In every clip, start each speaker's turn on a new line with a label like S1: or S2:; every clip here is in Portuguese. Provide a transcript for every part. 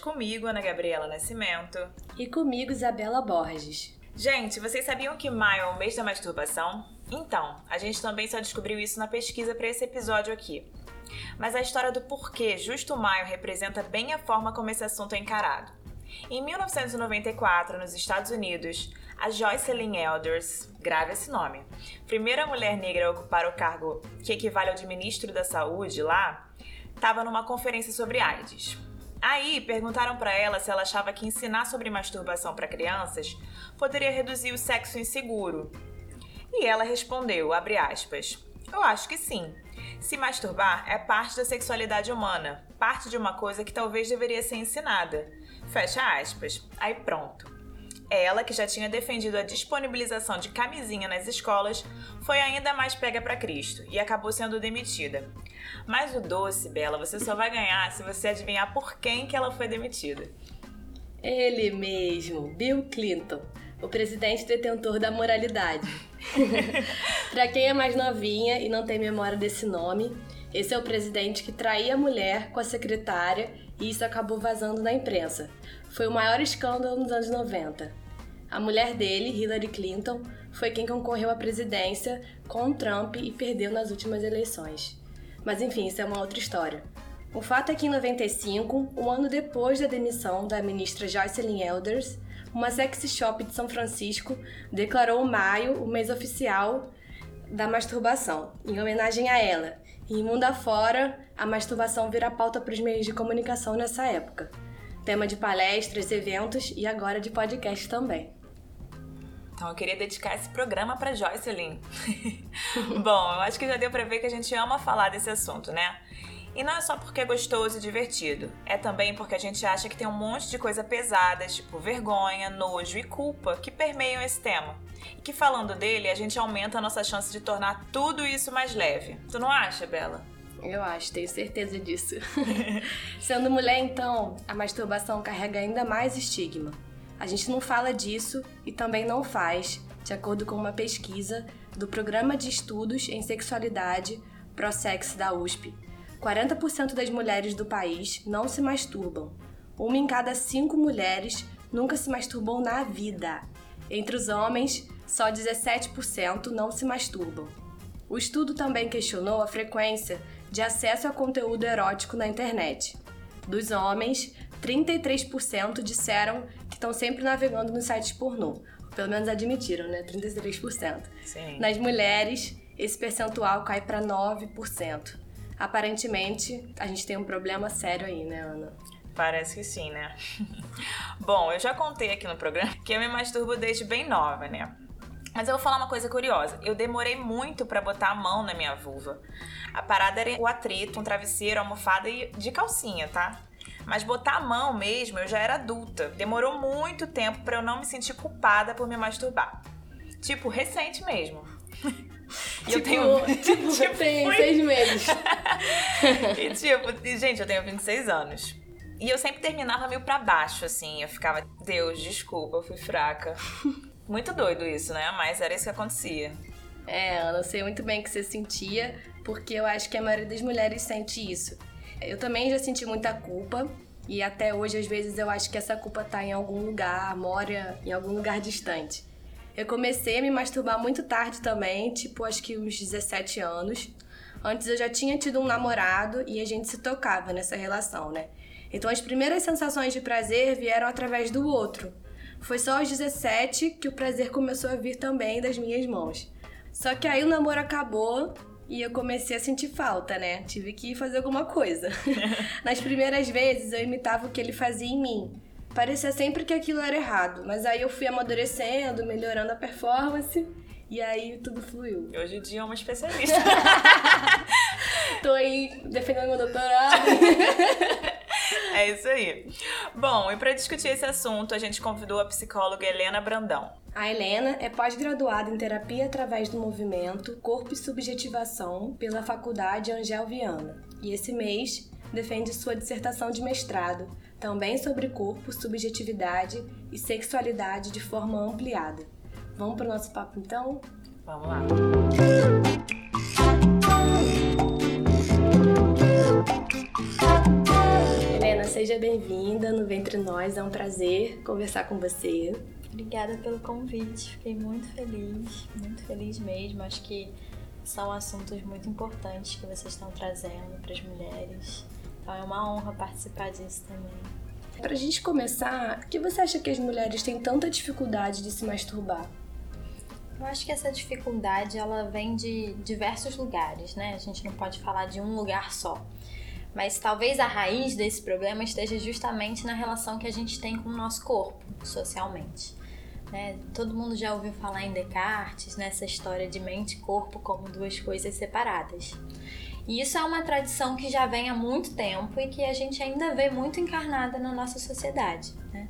S1: comigo, Ana Gabriela Nascimento.
S2: E comigo, Isabela Borges.
S1: Gente, vocês sabiam que maio é o mês da masturbação? Então, a gente também só descobriu isso na pesquisa para esse episódio aqui. Mas a história do porquê justo maio representa bem a forma como esse assunto é encarado. Em 1994, nos Estados Unidos, a Joycelyn Elders, grave esse nome, primeira mulher negra a ocupar o cargo que equivale ao de ministro da Saúde lá, estava numa conferência sobre AIDS. Aí perguntaram para ela se ela achava que ensinar sobre masturbação para crianças poderia reduzir o sexo inseguro. E ela respondeu, aspas, eu acho que sim. Se masturbar é parte da sexualidade humana, parte de uma coisa que talvez deveria ser ensinada. Fecha aspas. Aí pronto. Ela, que já tinha defendido a disponibilização de camisinha nas escolas, foi ainda mais pega para Cristo e acabou sendo demitida. Mas o doce, Bela, você só vai ganhar se você adivinhar por quem que ela foi demitida.
S2: Ele mesmo, Bill Clinton, o presidente detentor da moralidade. para quem é mais novinha e não tem memória desse nome, esse é o presidente que traía a mulher com a secretária e isso acabou vazando na imprensa. Foi o maior escândalo nos anos 90. A mulher dele, Hillary Clinton, foi quem concorreu à presidência com Trump e perdeu nas últimas eleições. Mas enfim, isso é uma outra história. O fato é que em 95, um ano depois da demissão da ministra Joycelyn Elders, uma sexy shop de São Francisco declarou maio o mês oficial da masturbação, em homenagem a ela. E mundo afora, a masturbação vira pauta para os meios de comunicação nessa época. Tema de palestras, eventos e agora de podcast também.
S1: Então eu queria dedicar esse programa para Joycelyn. Bom, eu acho que já deu para ver que a gente ama falar desse assunto, né? E não é só porque é gostoso e divertido, é também porque a gente acha que tem um monte de coisa pesada, tipo vergonha, nojo e culpa, que permeiam esse tema. E que falando dele, a gente aumenta a nossa chance de tornar tudo isso mais leve. Tu não acha, Bela?
S2: Eu acho, tenho certeza disso. Sendo mulher, então, a masturbação carrega ainda mais estigma. A gente não fala disso e também não faz, de acordo com uma pesquisa do Programa de Estudos em Sexualidade ProSex da USP, 40% das mulheres do país não se masturbam. Uma em cada cinco mulheres nunca se masturbou na vida. Entre os homens, só 17% não se masturbam. O estudo também questionou a frequência de acesso a conteúdo erótico na internet. Dos homens, 33% disseram que estão sempre navegando nos sites pornô. Pelo menos admitiram, né? 33%.
S1: Sim.
S2: Nas mulheres, esse percentual cai para 9% aparentemente a gente tem um problema sério aí, né, Ana?
S1: Parece que sim, né? Bom, eu já contei aqui no programa que eu me masturbo desde bem nova, né? Mas eu vou falar uma coisa curiosa. Eu demorei muito para botar a mão na minha vulva. A parada era o atrito, um travesseiro, almofada e de calcinha, tá? Mas botar a mão mesmo, eu já era adulta. Demorou muito tempo para eu não me sentir culpada por me masturbar. Tipo, recente mesmo.
S2: E tipo, eu tenho. Tipo, tipo tem seis meses.
S1: e tipo, gente, eu tenho 26 anos. E eu sempre terminava meio pra baixo, assim. Eu ficava, Deus, desculpa, eu fui fraca. Muito doido isso, né? Mas era isso que acontecia.
S2: É, Ana, sei muito bem que você sentia, porque eu acho que a maioria das mulheres sente isso. Eu também já senti muita culpa, e até hoje, às vezes, eu acho que essa culpa tá em algum lugar, mora em algum lugar distante. Eu comecei a me masturbar muito tarde também, tipo, acho que uns 17 anos. Antes eu já tinha tido um namorado e a gente se tocava nessa relação, né? Então as primeiras sensações de prazer vieram através do outro. Foi só aos 17 que o prazer começou a vir também das minhas mãos. Só que aí o namoro acabou e eu comecei a sentir falta, né? Tive que fazer alguma coisa. Nas primeiras vezes eu imitava o que ele fazia em mim parecia sempre que aquilo era errado. Mas aí eu fui amadurecendo, melhorando a performance. E aí tudo fluiu.
S1: Hoje em dia é uma especialista.
S2: Tô aí defendendo meu doutorado.
S1: é isso aí. Bom, e para discutir esse assunto, a gente convidou a psicóloga Helena Brandão.
S2: A Helena é pós-graduada em terapia através do movimento Corpo e Subjetivação pela Faculdade Angel Viana. E esse mês defende sua dissertação de mestrado também sobre corpo, subjetividade e sexualidade de forma ampliada. Vamos para o nosso papo então?
S1: Vamos lá.
S2: Helena, seja bem-vinda no Ventre Nós, é um prazer conversar com você.
S3: Obrigada pelo convite, fiquei muito feliz, muito feliz mesmo. Acho que são assuntos muito importantes que vocês estão trazendo para as mulheres. Então é uma honra participar disso também.
S2: Para a gente começar, por que você acha que as mulheres têm tanta dificuldade de se masturbar?
S3: Eu acho que essa dificuldade ela vem de diversos lugares, né? A gente não pode falar de um lugar só. Mas talvez a raiz desse problema esteja justamente na relação que a gente tem com o nosso corpo, socialmente. Né? Todo mundo já ouviu falar em Descartes, nessa história de mente e corpo como duas coisas separadas. E isso é uma tradição que já vem há muito tempo e que a gente ainda vê muito encarnada na nossa sociedade. Né?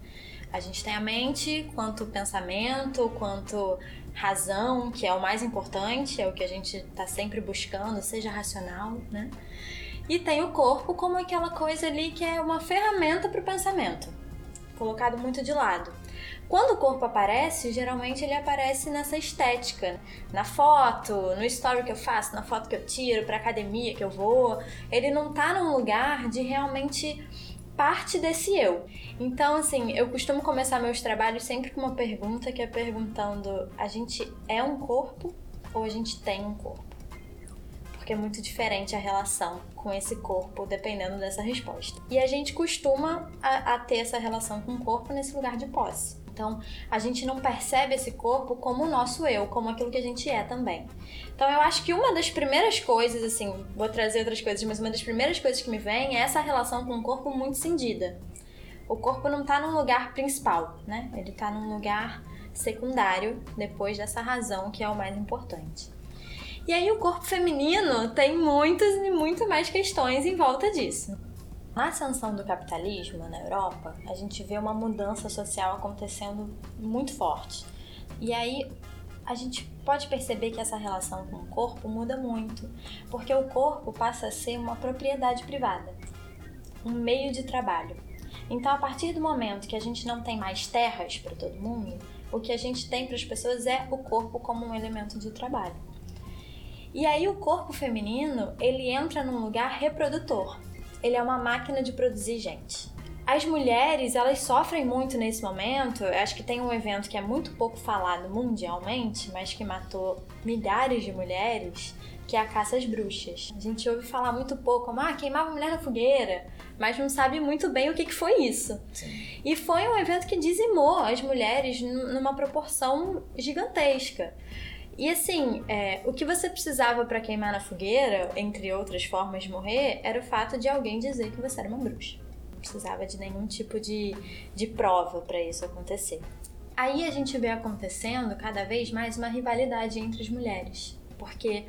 S3: A gente tem a mente quanto pensamento, quanto razão, que é o mais importante, é o que a gente está sempre buscando, seja racional, né? E tem o corpo como aquela coisa ali que é uma ferramenta para o pensamento, colocado muito de lado. Quando o corpo aparece, geralmente ele aparece nessa estética, na foto, no story que eu faço, na foto que eu tiro, para academia que eu vou. Ele não tá num lugar de realmente parte desse eu. Então, assim, eu costumo começar meus trabalhos sempre com uma pergunta que é perguntando: a gente é um corpo ou a gente tem um corpo? Porque é muito diferente a relação com esse corpo dependendo dessa resposta. E a gente costuma a, a ter essa relação com o corpo nesse lugar de posse. Então, a gente não percebe esse corpo como o nosso eu, como aquilo que a gente é também. Então, eu acho que uma das primeiras coisas, assim, vou trazer outras coisas, mas uma das primeiras coisas que me vem é essa relação com o corpo muito cindida. O corpo não tá num lugar principal, né? Ele tá num lugar secundário depois dessa razão que é o mais importante. E aí o corpo feminino tem muitas e muito mais questões em volta disso. Na ascensão do capitalismo na Europa, a gente vê uma mudança social acontecendo muito forte. E aí a gente pode perceber que essa relação com o corpo muda muito, porque o corpo passa a ser uma propriedade privada, um meio de trabalho. Então, a partir do momento que a gente não tem mais terras para todo mundo, o que a gente tem para as pessoas é o corpo como um elemento de trabalho. E aí o corpo feminino, ele entra num lugar reprodutor ele é uma máquina de produzir gente. As mulheres, elas sofrem muito nesse momento. Eu acho que tem um evento que é muito pouco falado mundialmente, mas que matou milhares de mulheres, que é a caça às bruxas. A gente ouve falar muito pouco, como, ah, queimava mulher na fogueira, mas não sabe muito bem o que, que foi isso. Sim. E foi um evento que dizimou as mulheres numa proporção gigantesca. E assim, é, o que você precisava para queimar na fogueira, entre outras formas de morrer, era o fato de alguém dizer que você era uma bruxa. Não precisava de nenhum tipo de, de prova para isso acontecer. Aí a gente vê acontecendo cada vez mais uma rivalidade entre as mulheres. Porque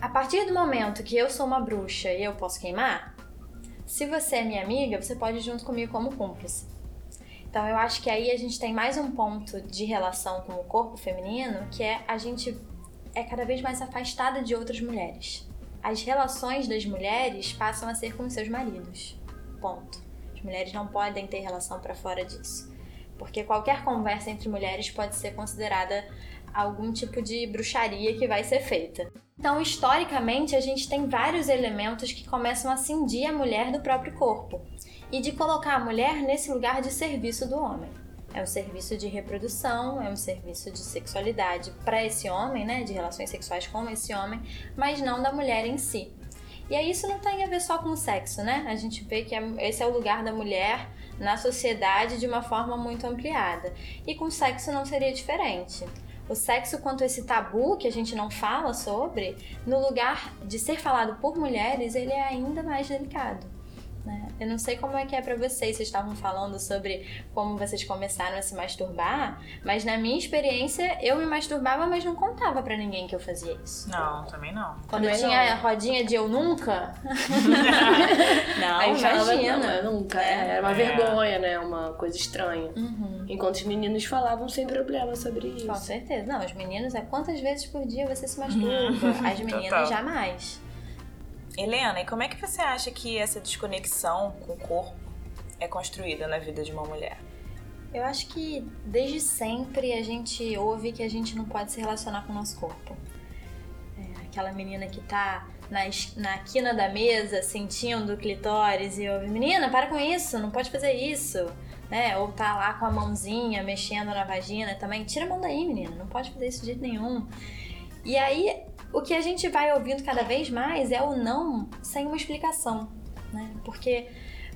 S3: a partir do momento que eu sou uma bruxa e eu posso queimar, se você é minha amiga, você pode ir junto comigo como cúmplice. Então eu acho que aí a gente tem mais um ponto de relação com o corpo feminino, que é a gente é cada vez mais afastada de outras mulheres. As relações das mulheres passam a ser com seus maridos. Ponto. As mulheres não podem ter relação para fora disso. Porque qualquer conversa entre mulheres pode ser considerada algum tipo de bruxaria que vai ser feita. Então, historicamente, a gente tem vários elementos que começam a cindir a mulher do próprio corpo e de colocar a mulher nesse lugar de serviço do homem. É um serviço de reprodução, é um serviço de sexualidade para esse homem, né, de relações sexuais com esse homem, mas não da mulher em si. E aí isso não tem a ver só com o sexo, né? A gente vê que é, esse é o lugar da mulher na sociedade de uma forma muito ampliada. E com o sexo não seria diferente. O sexo, quanto esse tabu que a gente não fala sobre, no lugar de ser falado por mulheres, ele é ainda mais delicado. Né? Eu não sei como é que é para vocês, vocês estavam falando sobre como vocês começaram a se masturbar, mas na minha experiência eu me masturbava, mas não contava para ninguém que eu fazia isso.
S1: Não, também não.
S3: Quando
S1: também
S3: eu tinha não. a rodinha de eu nunca.
S2: não, Aí imagina. Não, eu nunca. É, era uma é. vergonha, né? Uma coisa estranha. Uhum. Enquanto os meninos falavam sem problema sobre isso.
S3: Com certeza. Não, os meninos é quantas vezes por dia você se masturba? As meninas Total. jamais.
S1: Helena, e como é que você acha que essa desconexão com o corpo é construída na vida de uma mulher?
S3: Eu acho que desde sempre a gente ouve que a gente não pode se relacionar com o nosso corpo. É, aquela menina que tá na, na quina da mesa sentindo clitóris e ouve: Menina, para com isso, não pode fazer isso. Né? Ou tá lá com a mãozinha mexendo na vagina também. Tira a mão daí, menina, não pode fazer isso de jeito nenhum. E aí, o que a gente vai ouvindo cada vez mais é o não sem uma explicação, né? Porque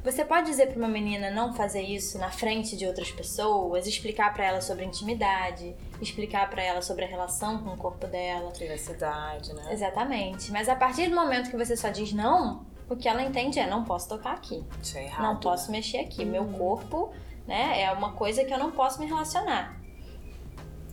S3: você pode dizer para uma menina não fazer isso na frente de outras pessoas, explicar para ela sobre intimidade, explicar para ela sobre a relação com o corpo dela,
S1: privacidade, né?
S3: Exatamente. Mas a partir do momento que você só diz não, o que ela entende é não posso tocar aqui.
S1: Isso é errado.
S3: Não posso
S1: né?
S3: mexer aqui. Meu corpo, né, é uma coisa que eu não posso me relacionar.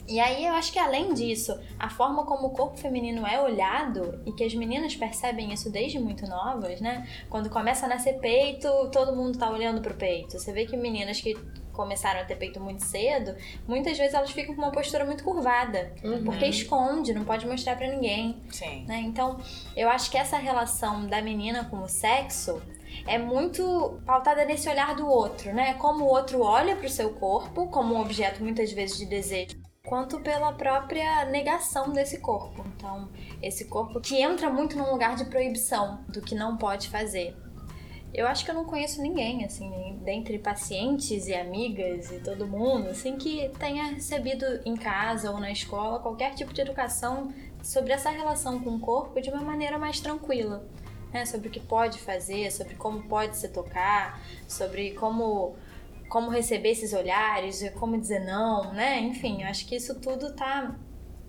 S3: E aí eu acho que além disso, a forma como o corpo feminino é olhado e que as meninas percebem isso desde muito novas, né? Quando começa a nascer peito, todo mundo tá olhando pro peito. Você vê que meninas que começaram a ter peito muito cedo, muitas vezes elas ficam com uma postura muito curvada,
S2: Uhum.
S3: porque esconde, não pode mostrar pra ninguém.
S1: Sim.
S3: Né? Então, eu acho que essa relação da menina com o sexo é muito pautada nesse olhar do outro, né? Como o outro olha pro seu corpo como um objeto muitas vezes de desejo, quanto pela própria negação desse corpo. Então, esse corpo que entra muito num lugar de proibição do que não pode fazer. Eu acho que eu não conheço ninguém, assim, dentre pacientes e amigas e todo mundo, assim, que tenha recebido em casa ou na escola qualquer tipo de educação sobre essa relação com o corpo de uma maneira mais tranquila. Né? Sobre o que pode fazer, sobre como pode se tocar, sobre como, como receber esses olhares, como dizer não, né? Enfim, acho que isso tudo tá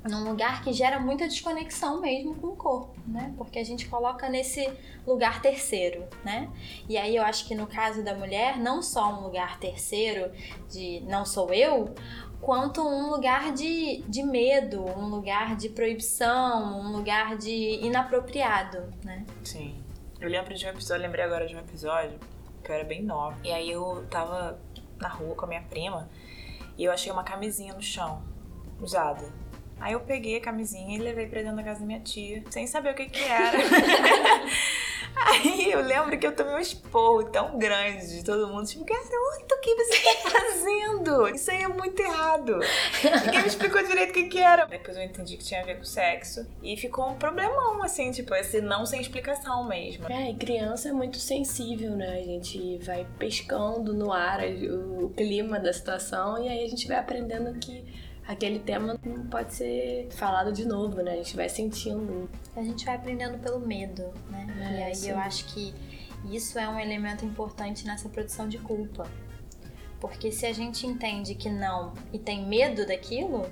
S3: num lugar que gera muita desconexão mesmo com o corpo, né? Porque a gente coloca nesse lugar terceiro, né? E aí eu acho que no caso da mulher, não só um lugar terceiro de não sou eu, quanto um lugar de, de medo, um lugar de proibição, um lugar de inapropriado, né?
S1: Sim. Eu lembro de um episódio, lembrei agora de um episódio que eu era bem nova. E aí eu tava na rua com a minha prima e eu achei uma camisinha no chão, usada. Aí eu peguei a camisinha e levei pra dentro da casa da minha tia, sem saber o que que era. Aí eu lembro que eu tomei um esporro tão grande de todo mundo, tipo, garoto, o que você tá fazendo? Isso aí é muito errado. Ninguém me explicou direito o que que era. Depois eu entendi que tinha a ver com sexo. E ficou um problemão, assim, tipo, esse não sem explicação mesmo.
S2: É, e criança é muito sensível, né? A gente vai pescando no ar o, o clima da situação e aí a gente vai aprendendo que aquele tema não pode ser falado de novo, né? A gente vai sentindo.
S3: A gente vai aprendendo pelo medo, né?
S2: É,
S3: e aí
S2: sim.
S3: eu acho que isso é um elemento importante nessa produção de culpa. Porque se a gente entende que não e tem medo daquilo,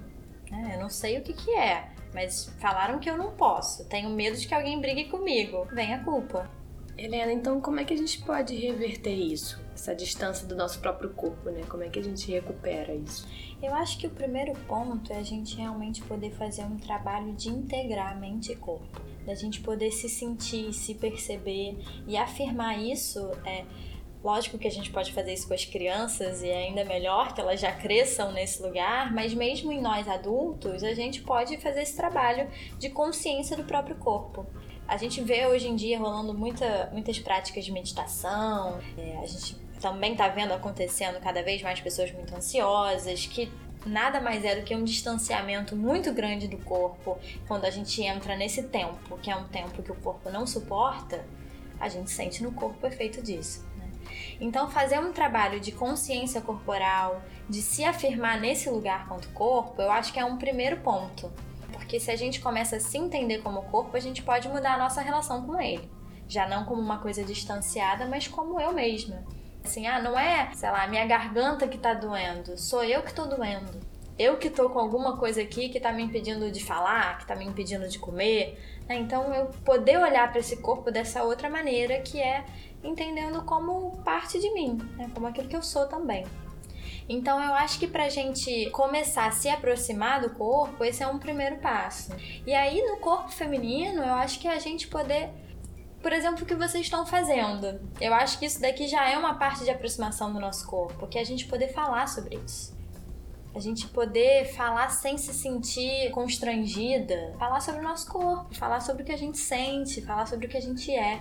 S3: né? Eu não sei o que que é, mas falaram que eu não posso. Tenho medo de que alguém brigue comigo. Vem a culpa.
S2: Helena, então como é que a gente pode reverter isso? Essa distância do nosso próprio corpo, né? Como é que a gente recupera isso?
S3: Eu acho que o primeiro ponto é a gente realmente poder fazer um trabalho de integrar mente e corpo. Da gente poder se sentir, se perceber e afirmar isso. É, lógico que a gente pode fazer isso com as crianças e é ainda melhor que elas já cresçam nesse lugar, mas mesmo em nós adultos, a gente pode fazer esse trabalho de consciência do próprio corpo. A gente vê hoje em dia rolando muita, muitas práticas de meditação, é, a gente também tá vendo acontecendo cada vez mais pessoas muito ansiosas, que nada mais é do que um distanciamento muito grande do corpo. Quando a gente entra nesse tempo, que é um tempo que o corpo não suporta, a gente sente no corpo o efeito disso. né? Então, fazer um trabalho de consciência corporal, de se afirmar nesse lugar quanto corpo, eu acho que é um primeiro ponto. Porque se a gente começa a se entender como corpo, a gente pode mudar a nossa relação com ele. Já não como uma coisa distanciada, mas como eu mesma. Assim, ah, não é, sei lá, minha garganta que tá doendo, sou eu que tô doendo. Eu que tô com alguma coisa aqui que tá me impedindo de falar, que tá me impedindo de comer. né? Então, eu poder olhar para esse corpo dessa outra maneira, que é entendendo como parte de mim, né? como aquilo que eu sou também. Então eu acho que pra gente começar a se aproximar do corpo, esse é um primeiro passo. E aí no corpo feminino, eu acho que é a gente poder por exemplo, o que vocês estão fazendo. Eu acho que isso daqui já é uma parte de aproximação do nosso corpo, que é a gente poder falar sobre isso. A gente poder falar sem se sentir constrangida, falar sobre o nosso corpo, falar sobre o que a gente sente, falar sobre o que a gente é.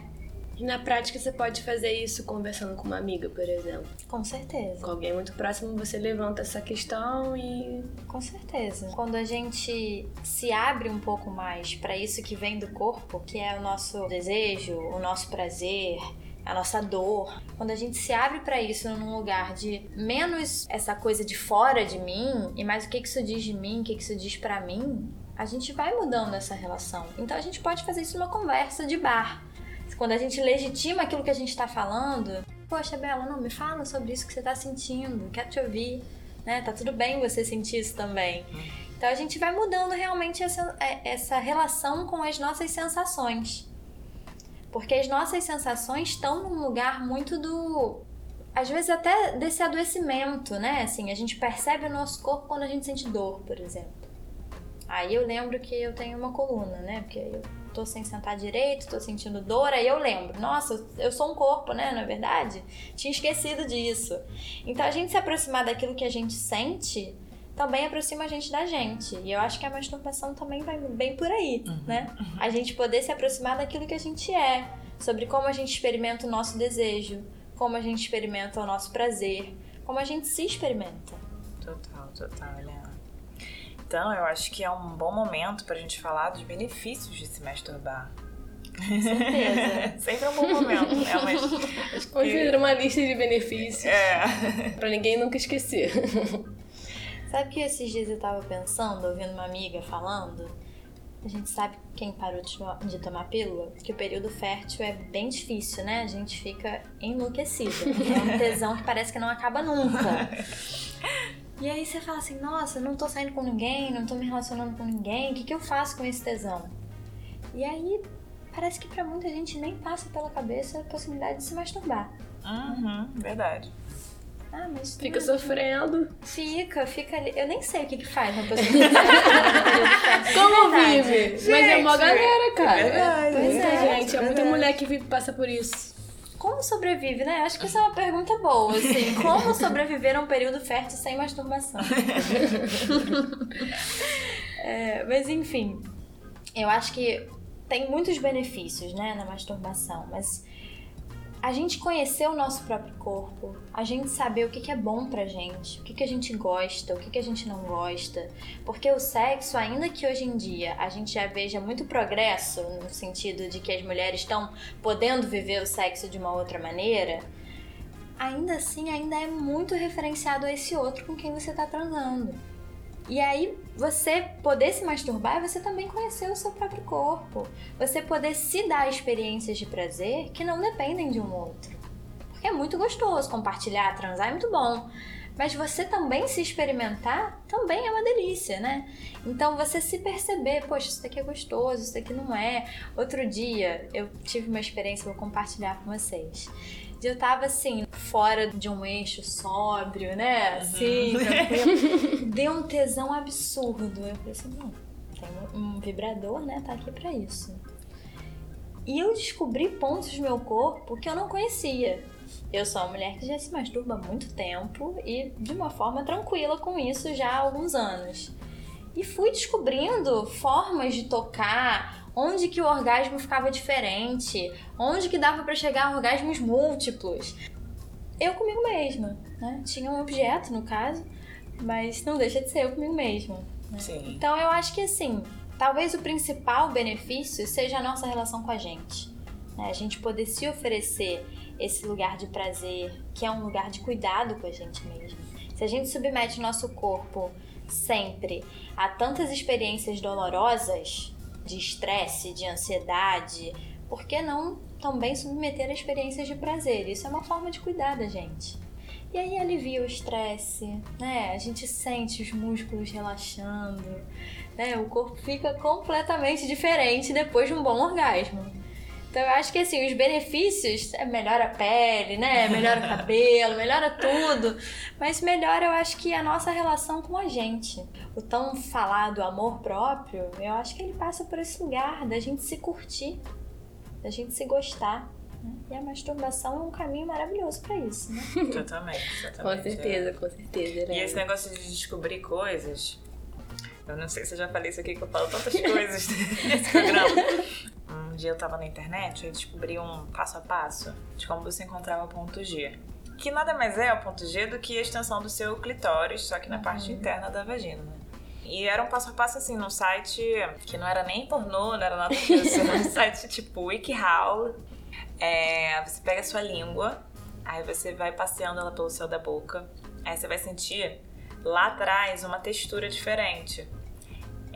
S2: E na prática você pode fazer isso conversando com uma amiga, por exemplo.
S3: Com certeza.
S2: Com alguém muito próximo, você levanta essa questão e.
S3: Com certeza. Quando a gente se abre um pouco mais para isso que vem do corpo, que é o nosso desejo, o nosso prazer, a nossa dor. Quando a gente se abre para isso num lugar de menos essa coisa de fora de mim e mais o que isso diz de mim, o que isso diz para mim, a gente vai mudando essa relação. Então a gente pode fazer isso numa conversa de bar. Quando a gente legitima aquilo que a gente está falando, poxa, Bela, não, me fala sobre isso que você está sentindo, quero te ouvir, né? Tá tudo bem você sentir isso também. Então a gente vai mudando realmente essa, é, essa relação com as nossas sensações. Porque as nossas sensações estão num lugar muito do. Às vezes até desse adoecimento, né? Assim, a gente percebe o nosso corpo quando a gente sente dor, por exemplo. Aí eu lembro que eu tenho uma coluna, né? Porque eu tô sem sentar direito, tô sentindo dor, aí eu lembro, nossa, eu sou um corpo, né? Na é verdade, tinha esquecido disso. Então a gente se aproximar daquilo que a gente sente também aproxima a gente da gente. E eu acho que a masturbação também vai bem por aí, uhum, né? Uhum. A gente poder se aproximar daquilo que a gente é, sobre como a gente experimenta o nosso desejo, como a gente experimenta o nosso prazer, como a gente se experimenta.
S1: Total, total, Helena. Então, eu acho que é um bom momento pra gente falar dos benefícios de se masturbar.
S3: Com certeza.
S1: Sempre é um bom momento, né? Mas
S2: Vamos fazer uma lista de benefícios. É. pra ninguém nunca esquecer.
S3: Sabe que esses dias eu tava pensando, ouvindo uma amiga falando? A gente sabe quem parou de, tomar pílula, que o período fértil é bem difícil, né? A gente fica enlouquecida. É um tesão que parece que não acaba nunca. E aí você fala assim, nossa, não tô saindo com ninguém, não tô me relacionando com ninguém, o que, que eu faço com esse tesão? E aí parece que para muita gente nem passa pela cabeça a possibilidade de se masturbar.
S1: Uhum, verdade.
S3: Ah, mas
S2: fica sofrendo.
S3: Fica, fica ali. Eu nem sei o que que faz uma
S2: pessoa Como vive? Gente, mas é uma galera, cara. É verdade. Muita é, gente, é muita mulher que vive, passa por isso.
S3: Como sobrevive, né? Acho que essa é uma pergunta boa, assim. Como sobreviver a um período fértil sem masturbação? é, mas enfim, eu acho que tem muitos benefícios, né, na masturbação, mas a gente conhecer o nosso próprio corpo, a gente saber o que, que é bom pra gente, o que, que a gente gosta, o que, que a gente não gosta. Porque o sexo, ainda que hoje em dia a gente já veja muito progresso, no sentido de que as mulheres estão podendo viver o sexo de uma outra maneira, ainda assim ainda é muito referenciado a esse outro com quem você tá transando. E aí, você poder se masturbar é você também conhecer o seu próprio corpo. Você poder se dar experiências de prazer que não dependem de um outro. Porque é muito gostoso compartilhar, transar é muito bom. Mas você também se experimentar também é uma delícia, né? Então você se perceber, poxa, isso daqui é gostoso, isso daqui não é. Outro dia eu tive uma experiência, vou compartilhar com vocês eu tava assim, fora de um eixo sóbrio, né? Assim, uhum. Deu um tesão absurdo. Eu falei assim, não, tem um vibrador, né? Tá aqui pra isso. E eu descobri pontos do meu corpo que eu não conhecia. Eu sou uma mulher que já se masturba há muito tempo e de uma forma tranquila com isso já há alguns anos. E fui descobrindo formas de tocar, onde que o orgasmo ficava diferente, onde que dava para chegar a orgasmos múltiplos. Eu comigo mesma, né? Tinha um objeto, no caso, mas não deixa de ser eu comigo mesma. Né?
S1: Sim.
S3: Então eu acho que assim, talvez o principal benefício seja a nossa relação com a gente. Né? A gente poder se oferecer esse lugar de prazer, que é um lugar de cuidado com a gente mesmo. Se a gente submete o nosso corpo sempre a tantas experiências dolorosas, de estresse, de ansiedade, por que não também submeter a experiências de prazer? Isso é uma forma de cuidar da gente. E aí alivia o estresse, né? A gente sente os músculos relaxando, né? O corpo fica completamente diferente depois de um bom orgasmo. Então eu acho que assim, os benefícios é melhora a pele, né? Melhora o cabelo, melhora tudo. Mas melhora eu acho que a nossa relação com a gente. O tão falado amor próprio, eu acho que ele passa por esse lugar da gente se curtir, da gente se gostar. Né? E a masturbação é um caminho maravilhoso para isso, né?
S1: Totalmente, totalmente.
S2: com certeza, é. com certeza.
S1: Né? E esse negócio de descobrir coisas, eu não sei se eu já falei isso aqui, que eu falo tantas coisas nesse programa dia eu tava na internet e descobri um passo a passo de como você encontrava o ponto G. Que nada mais é o ponto G do que a extensão do seu clitóris, só que na parte interna da vagina, né? E era um passo a passo assim, num site que não era nem pornô, não era nada disso, era um site tipo WikiHow. É, você pega a sua língua, aí você vai passeando ela pelo céu da boca, aí você vai sentir lá atrás uma textura diferente.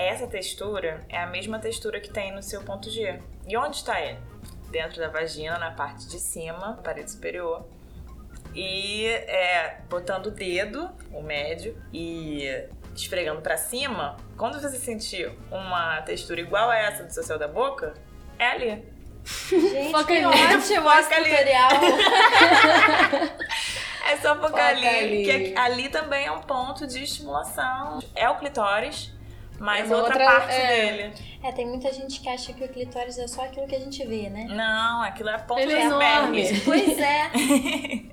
S1: Essa textura é a mesma textura que tem no seu ponto G. E onde está ele? Dentro da vagina, na parte de cima, parede superior. E é, botando o dedo, o médio, e esfregando para cima, quando você sentir uma textura igual a essa do seu céu da boca, é ali.
S3: Gente,
S2: Foca
S3: que
S2: ali.
S3: ótimo
S1: Foca
S3: esse
S1: ali.
S3: tutorial.
S1: É só focar
S2: Foca
S1: ali,
S2: ali.
S1: que aqui- ali também é um ponto de estimulação. É o clitóris, mas
S2: É
S1: outra,
S2: outra-
S1: parte
S2: é.
S1: dele.
S3: É, tem muita gente que acha que o clitóris é só aquilo que a gente vê, né?
S1: Não, aquilo é a ponta
S2: Ele é enorme.
S3: Pois é.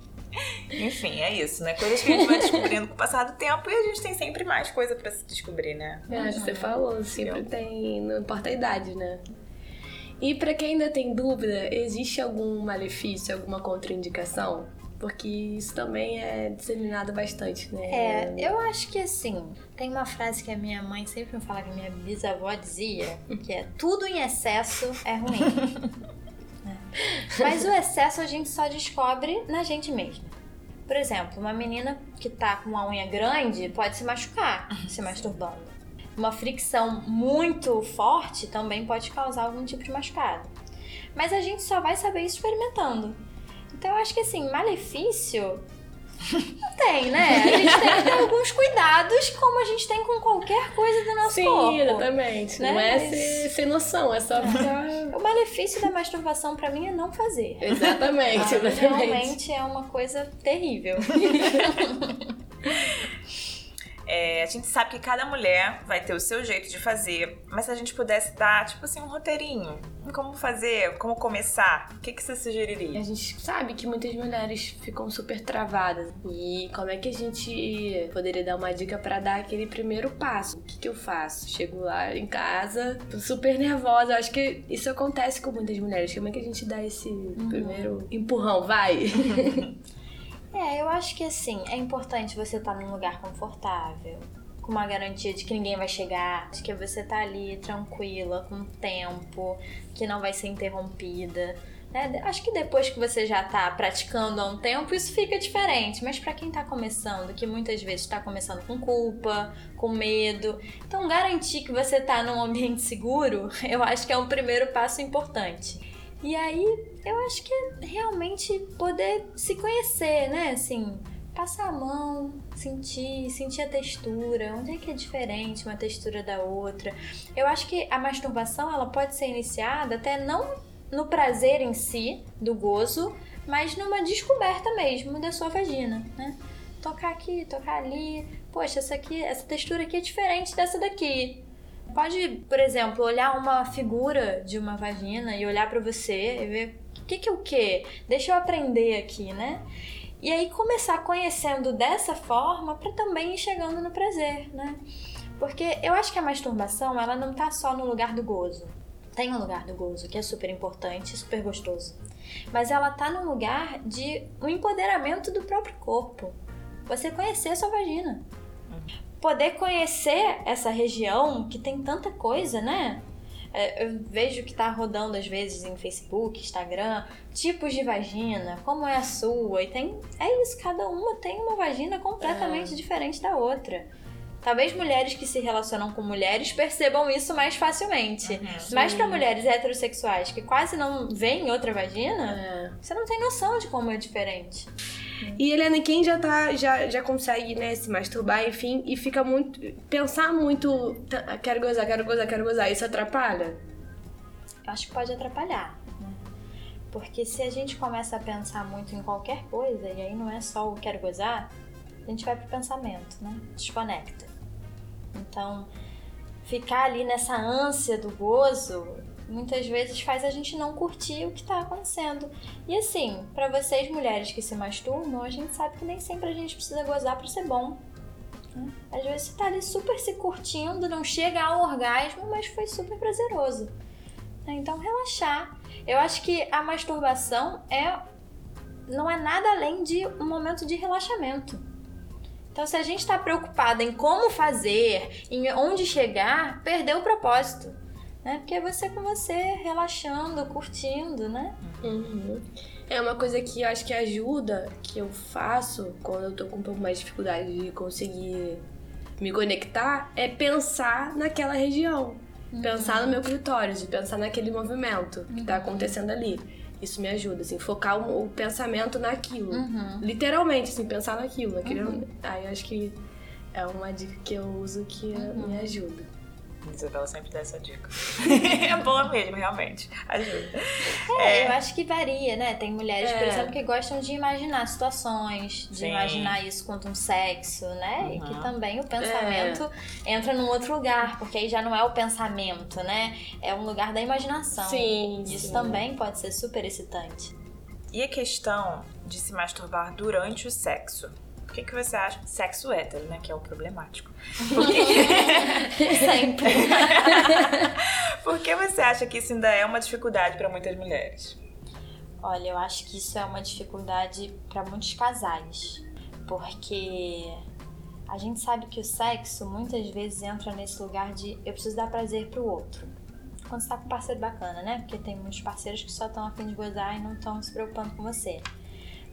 S1: Enfim, é isso, né? Coisas que a gente vai descobrindo com o passar do tempo e a gente tem sempre mais coisa pra se descobrir, né?
S2: É, que você falou, sempre tem, não importa a idade, né? E pra quem ainda tem dúvida, existe algum malefício, alguma contraindicação? Porque isso também é disseminado bastante, né?
S3: É, eu acho que assim, tem uma frase que a minha mãe sempre me fala, que a minha bisavó dizia, que é tudo em excesso é ruim. né? Mas o excesso a gente só descobre na gente mesma. Por exemplo, uma menina que tá com uma unha grande pode se machucar se masturbando. Uma fricção muito forte também pode causar algum tipo de machucado. Mas a gente só vai saber isso experimentando. Então eu acho que assim, malefício não tem, né? A gente tem que ter alguns cuidados, como a gente tem com qualquer coisa do nosso
S2: Sim,
S3: corpo.
S2: exatamente.
S3: né?
S2: Não é
S3: Mas-
S2: ser, sem noção, é só ficar.
S3: O malefício da masturbação pra mim é não fazer.
S2: Exatamente,
S3: Ah,
S2: exatamente.
S3: Realmente é uma coisa terrível.
S1: É, a gente sabe que cada mulher vai ter o seu jeito de fazer, mas se a gente pudesse dar, tipo assim, um roteirinho, como fazer, como começar, o que, que você sugeriria?
S2: A gente sabe que muitas mulheres ficam super travadas. E como é que a gente poderia dar uma dica pra dar aquele primeiro passo? O que, que eu faço? Chego lá em casa, tô super nervosa. Eu acho que isso acontece com muitas mulheres. Como é que a gente dá esse primeiro empurrão? Vai!
S3: É, eu acho que assim, é importante você estar num lugar confortável, com uma garantia de que ninguém vai chegar, de que você tá ali tranquila, com tempo, que não vai ser interrompida. né? Acho que depois que você já tá praticando há um tempo, isso fica diferente. Mas pra quem tá começando, que muitas vezes tá começando com culpa, com medo, então garantir que você tá num ambiente seguro, eu acho que é um primeiro passo importante. E aí, eu acho que é realmente poder se conhecer, né? Assim, passar a mão, sentir, sentir a textura, onde é que é diferente uma textura da outra. Eu acho que a masturbação, ela pode ser iniciada até não no prazer em si, do gozo, mas numa descoberta mesmo da sua vagina, né? Tocar aqui, tocar ali. Poxa, essa aqui, essa textura aqui é diferente dessa daqui. Pode, por exemplo, olhar uma figura de uma vagina e olhar pra você e ver que, que é o que? Deixa eu aprender aqui, né? E aí começar conhecendo dessa forma pra também ir chegando no prazer, né? Porque eu acho que a masturbação, ela não tá só no lugar do gozo. Tem um lugar do gozo, que é super importante, super gostoso. Mas ela tá no lugar de um empoderamento do próprio corpo. Você conhecer sua vagina poder conhecer essa região que tem tanta coisa, né? É, Eu vejo que tá rodando às vezes em Facebook, Instagram, tipos de vagina, como é a sua, e tem. É isso, cada uma tem uma vagina completamente diferente da outra. Talvez mulheres que se relacionam com mulheres percebam isso mais facilmente. Mas para mulheres heterossexuais que quase não veem outra vagina,
S2: É.
S3: você não tem noção de como é diferente.
S2: E Helena, quem já tá, já, já consegue, né, se masturbar, enfim, e fica muito. pensar muito. "Tá, Quero gozar, quero gozar, quero gozar, isso atrapalha?
S3: eu acho que pode atrapalhar. né? Porque se a gente começa a pensar muito em qualquer coisa, e aí não é só o quero gozar, a gente vai pro pensamento, né? Desconecta. Então, ficar ali nessa ânsia do gozo muitas vezes faz a gente não curtir o que tá acontecendo. E assim, pra vocês mulheres que se masturbam, a gente sabe que nem sempre a gente precisa gozar pra ser bom. né? Às vezes você tá ali super se curtindo, não chega ao orgasmo, mas foi super prazeroso. Então, relaxar. Eu acho que a masturbação é não é nada além de um momento de relaxamento. Então, se a gente está preocupada em como fazer, em onde chegar, perdeu o propósito. Né? Porque é você com você, relaxando, curtindo, né?
S2: Uhum. É uma coisa que eu acho que ajuda, que eu faço quando eu tô com um pouco mais de dificuldade de conseguir me conectar, é pensar naquela região. Uhum. Pensar no meu clitóris, pensar naquele movimento que tá acontecendo ali. Isso me ajuda, assim, focar o, o pensamento naquilo.
S3: Uhum.
S2: Literalmente, assim, pensar naquilo. Naquele... Uhum. Aí acho que é uma dica que eu uso que
S1: uhum.
S2: me ajuda.
S1: Isabela sempre dá essa dica. é boa mesmo, realmente. Ajuda.
S3: É, é, eu acho que varia, né? Tem mulheres, é. por exemplo, que gostam de imaginar situações, de Sim. imaginar isso quanto um sexo, né? Uhum. E que também o pensamento é. entra num outro lugar, porque aí já não é o pensamento, né? É um lugar da imaginação.
S2: Sim.
S3: Isso
S2: sim.
S3: também pode ser super excitante.
S1: E a questão de se masturbar durante o sexo? Que, que você acha? Sexo hétero, né? Que é o problemático. Por que...
S3: Sempre.
S1: Por que você acha que isso ainda é uma dificuldade para muitas mulheres?
S3: Olha, eu acho que isso é uma dificuldade para muitos casais. Porque a gente sabe que o sexo muitas vezes entra nesse lugar de eu preciso dar prazer pro outro. Quando você tá com um parceiro bacana, né? Porque tem muitos parceiros que só estão a fim de gozar e não estão se preocupando com você.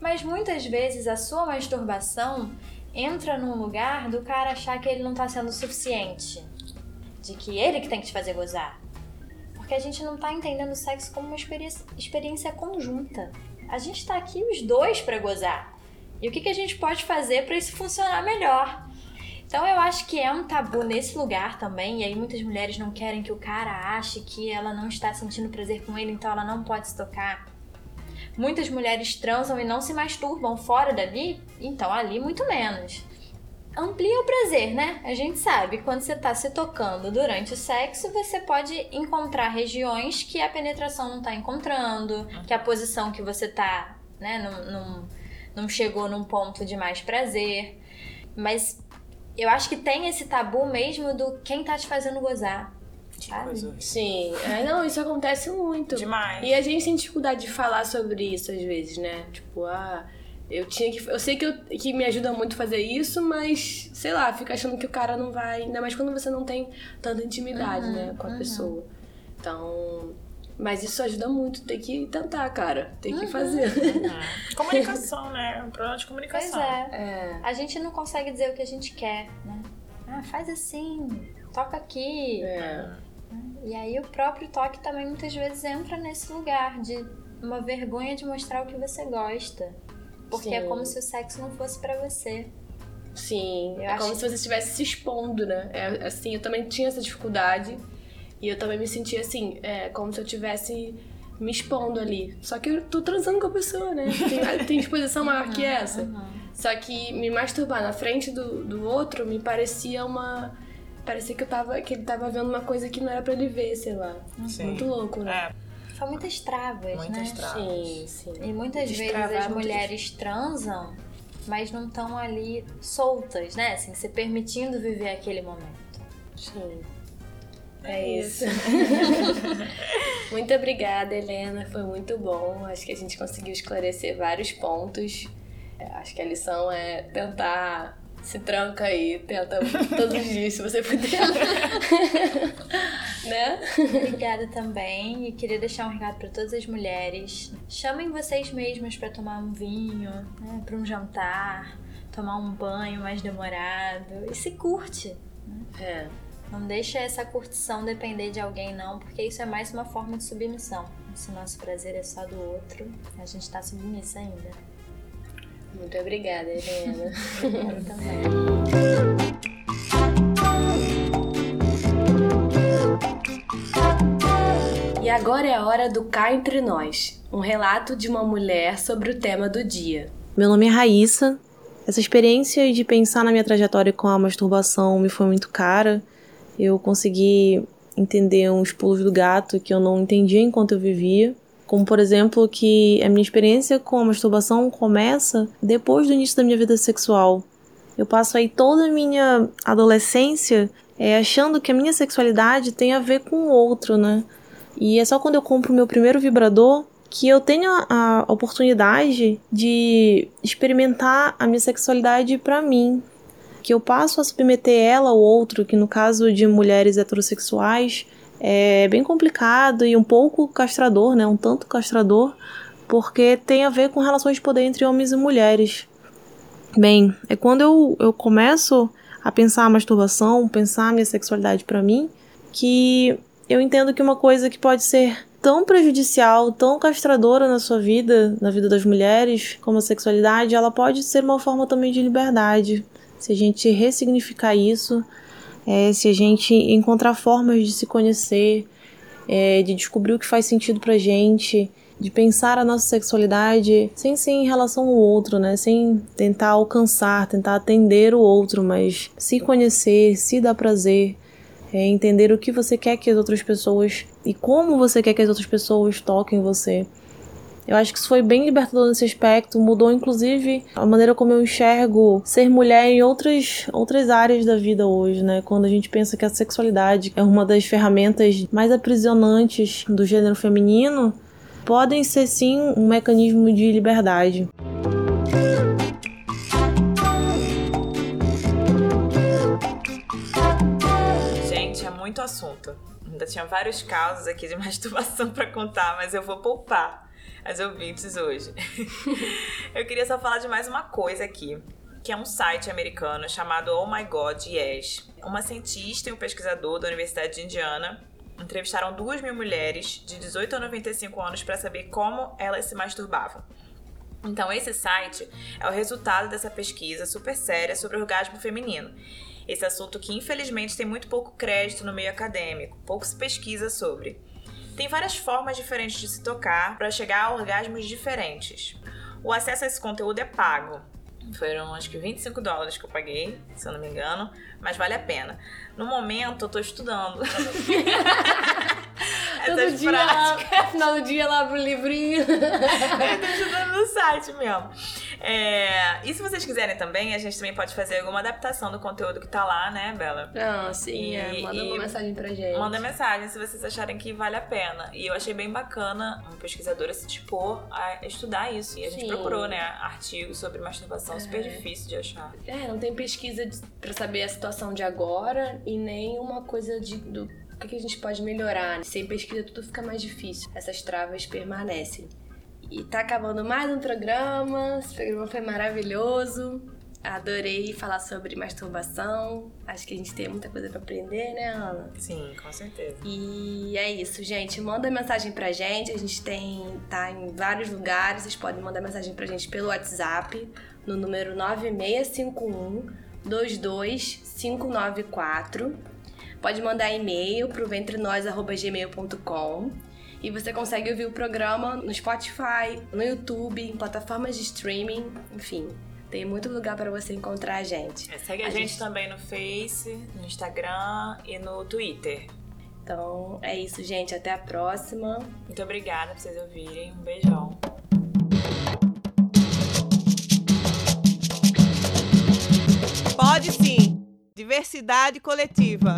S3: Mas muitas vezes a sua masturbação entra num lugar do cara achar que ele não tá sendo suficiente. De que ele que tem que te fazer gozar. Porque a gente não tá entendendo o sexo como uma experiência, experiência conjunta. A gente tá aqui os dois para gozar. E o que, que a gente pode fazer para isso funcionar melhor? Então eu acho que é um tabu nesse lugar também, e aí muitas mulheres não querem que o cara ache que ela não está sentindo prazer com ele, então ela não pode se tocar muitas mulheres transam e não se masturbam fora dali, então ali muito menos. Amplia o prazer, né? A gente sabe, quando você está se tocando durante o sexo, você pode encontrar regiões que a penetração não está encontrando, que a posição que você está, né, não, não, não chegou num ponto de mais prazer. Mas eu acho que tem esse tabu mesmo do quem tá te fazendo gozar.
S2: Sim, é, não, isso acontece muito.
S1: Demais.
S2: E a gente tem dificuldade de falar sobre isso às vezes, né? Tipo, ah, eu tinha que. Eu sei que, eu, que me ajuda muito fazer isso, mas, sei lá, fica achando que o cara não vai. Ainda mais quando você não tem tanta intimidade, uhum, né, com a uhum. pessoa. Então. Mas isso ajuda muito, tem que tentar, cara. Tem que uhum. fazer.
S1: Uhum. Comunicação, né? Um problema de comunicação.
S3: Pois é. é. A gente não consegue dizer o que a gente quer, né? Ah, faz assim, toca aqui.
S2: É.
S3: E aí o próprio toque também muitas vezes entra nesse lugar de uma vergonha de mostrar o que você gosta. Porque é Sim. é como se o sexo não fosse para você.
S2: Sim, eu é como que... se você estivesse se expondo, né? É, assim, eu também tinha essa dificuldade e eu também me sentia assim, é, como se eu tivesse me expondo ali. Só que eu tô transando com a pessoa, né? Tem, tem exposição maior que essa.
S3: Uhum.
S2: Só que me masturbar na frente do, do outro me parecia uma parecia que eu tava que ele tava vendo uma coisa que não era para ele ver, sei lá. Sim. Muito louco, né?
S3: É. São muitas travas,
S1: muitas
S3: né?
S1: Travas.
S2: Sim, sim.
S3: E muitas vezes as mulheres transam, mas não estão ali soltas, né? Assim, se permitindo viver aquele momento.
S2: Sim. É, é isso. muito obrigada, Helena. Foi muito bom. Acho que a gente conseguiu esclarecer vários pontos. É, acho que a lição é tentar se tranca aí, tenta todos os dias, se você puder. né?
S3: Obrigada também. E queria deixar um recado para todas as mulheres. Chamem vocês mesmas para tomar um vinho, né? para um jantar, tomar um banho mais demorado. E se curte. Né?
S2: É.
S3: Não deixa essa curtição depender de alguém, não, porque isso é mais uma forma de submissão. Se o nosso prazer é só do outro, a gente tá submissa ainda.
S2: Muito obrigada, Helena.
S3: Também.
S2: E agora é a hora do Cá Entre Nós um relato de uma mulher sobre o tema do dia.
S4: Meu nome é Raíssa. Essa experiência de pensar na minha trajetória com a masturbação me foi muito cara. Eu consegui entender uns pulos do gato que eu não entendia enquanto eu vivia. Como, por exemplo, que a minha experiência com a masturbação começa depois do início da minha vida sexual. Eu passo aí toda a minha adolescência é, achando que a minha sexualidade tem a ver com o outro, né? E é só quando eu compro o meu primeiro vibrador que eu tenho a oportunidade de experimentar a minha sexualidade para mim, que eu passo a submeter ela ao outro, que no caso de mulheres heterossexuais é bem complicado e um pouco castrador, né? Um tanto castrador, porque tem a ver com relações de poder entre homens e mulheres. Bem, é quando eu, eu começo a pensar a masturbação, pensar a minha sexualidade para mim, que eu entendo que uma coisa que pode ser tão prejudicial, tão castradora na sua vida, na vida das mulheres, como a sexualidade, ela pode ser uma forma também de liberdade. Se a gente ressignificar isso, é, se a gente encontrar formas de se conhecer, é, de descobrir o que faz sentido pra gente, de pensar a nossa sexualidade sem ser em relação ao outro, né? Sem tentar alcançar, tentar atender o outro, mas se conhecer, se dar prazer, é entender o que você quer que as outras pessoas e como você quer que as outras pessoas toquem você. Eu acho que isso foi bem libertador nesse aspecto, mudou inclusive a maneira como eu enxergo ser mulher em outras, outras áreas da vida hoje, né? Quando a gente pensa que a sexualidade é uma das ferramentas mais aprisionantes do gênero feminino, podem ser sim um mecanismo de liberdade.
S1: Gente, é muito assunto. Ainda tinha vários casos aqui de masturbação para contar, mas eu vou poupar as ouvintes hoje. eu queria só falar de mais uma coisa aqui, que é um site americano chamado Oh My God Yes. Uma cientista e um pesquisador da Universidade de Indiana entrevistaram duas mil mulheres de 18 a 95 anos para saber como elas se masturbavam. Então, esse site é o resultado dessa pesquisa super séria sobre orgasmo feminino. Esse assunto que, infelizmente, tem muito pouco crédito no meio acadêmico, pouco se pesquisa sobre. Tem várias formas diferentes de se tocar para chegar a orgasmos diferentes. O acesso a esse conteúdo é pago. Foram acho que 25 dólares que eu paguei, se eu não me engano, mas vale a pena. No momento eu tô estudando.
S2: Todo dia, lá, final do dia lá pro livrinho. eu
S1: tô estudando no site mesmo. É, e se vocês quiserem também, a gente também pode fazer alguma adaptação do conteúdo que tá lá, né, Bela?
S2: Ah, sim. E, é. Manda uma mensagem pra gente.
S1: Manda mensagem se vocês acharem que vale a pena. E eu achei bem bacana uma pesquisadora se dispor a estudar isso. E a gente sim. procurou, né, artigos sobre masturbação, é. super difícil de achar.
S2: É, não tem pesquisa de, pra saber a situação de agora e nem uma coisa de, do o que a gente pode melhorar. Sem pesquisa tudo fica mais difícil. Essas travas permanecem. E tá acabando mais um programa. Esse programa foi maravilhoso. Adorei falar sobre masturbação. Acho que a gente tem muita coisa para aprender, né, Ana?
S1: Sim, com certeza.
S2: E é isso, gente. Manda mensagem pra gente. A gente tem tá em vários lugares. Vocês podem mandar mensagem pra gente pelo WhatsApp no número 9651 22594. Pode mandar e-mail pro ventrenós@gmail.com e você consegue ouvir o programa no Spotify, no YouTube, em plataformas de streaming, enfim. Tem muito lugar para você encontrar a gente.
S1: É, segue a, a gente, gente também no Face, no Instagram e no Twitter.
S2: Então é isso, gente. Até a próxima.
S1: Muito obrigada por vocês ouvirem. Um beijão.
S5: Pode sim. Diversidade coletiva.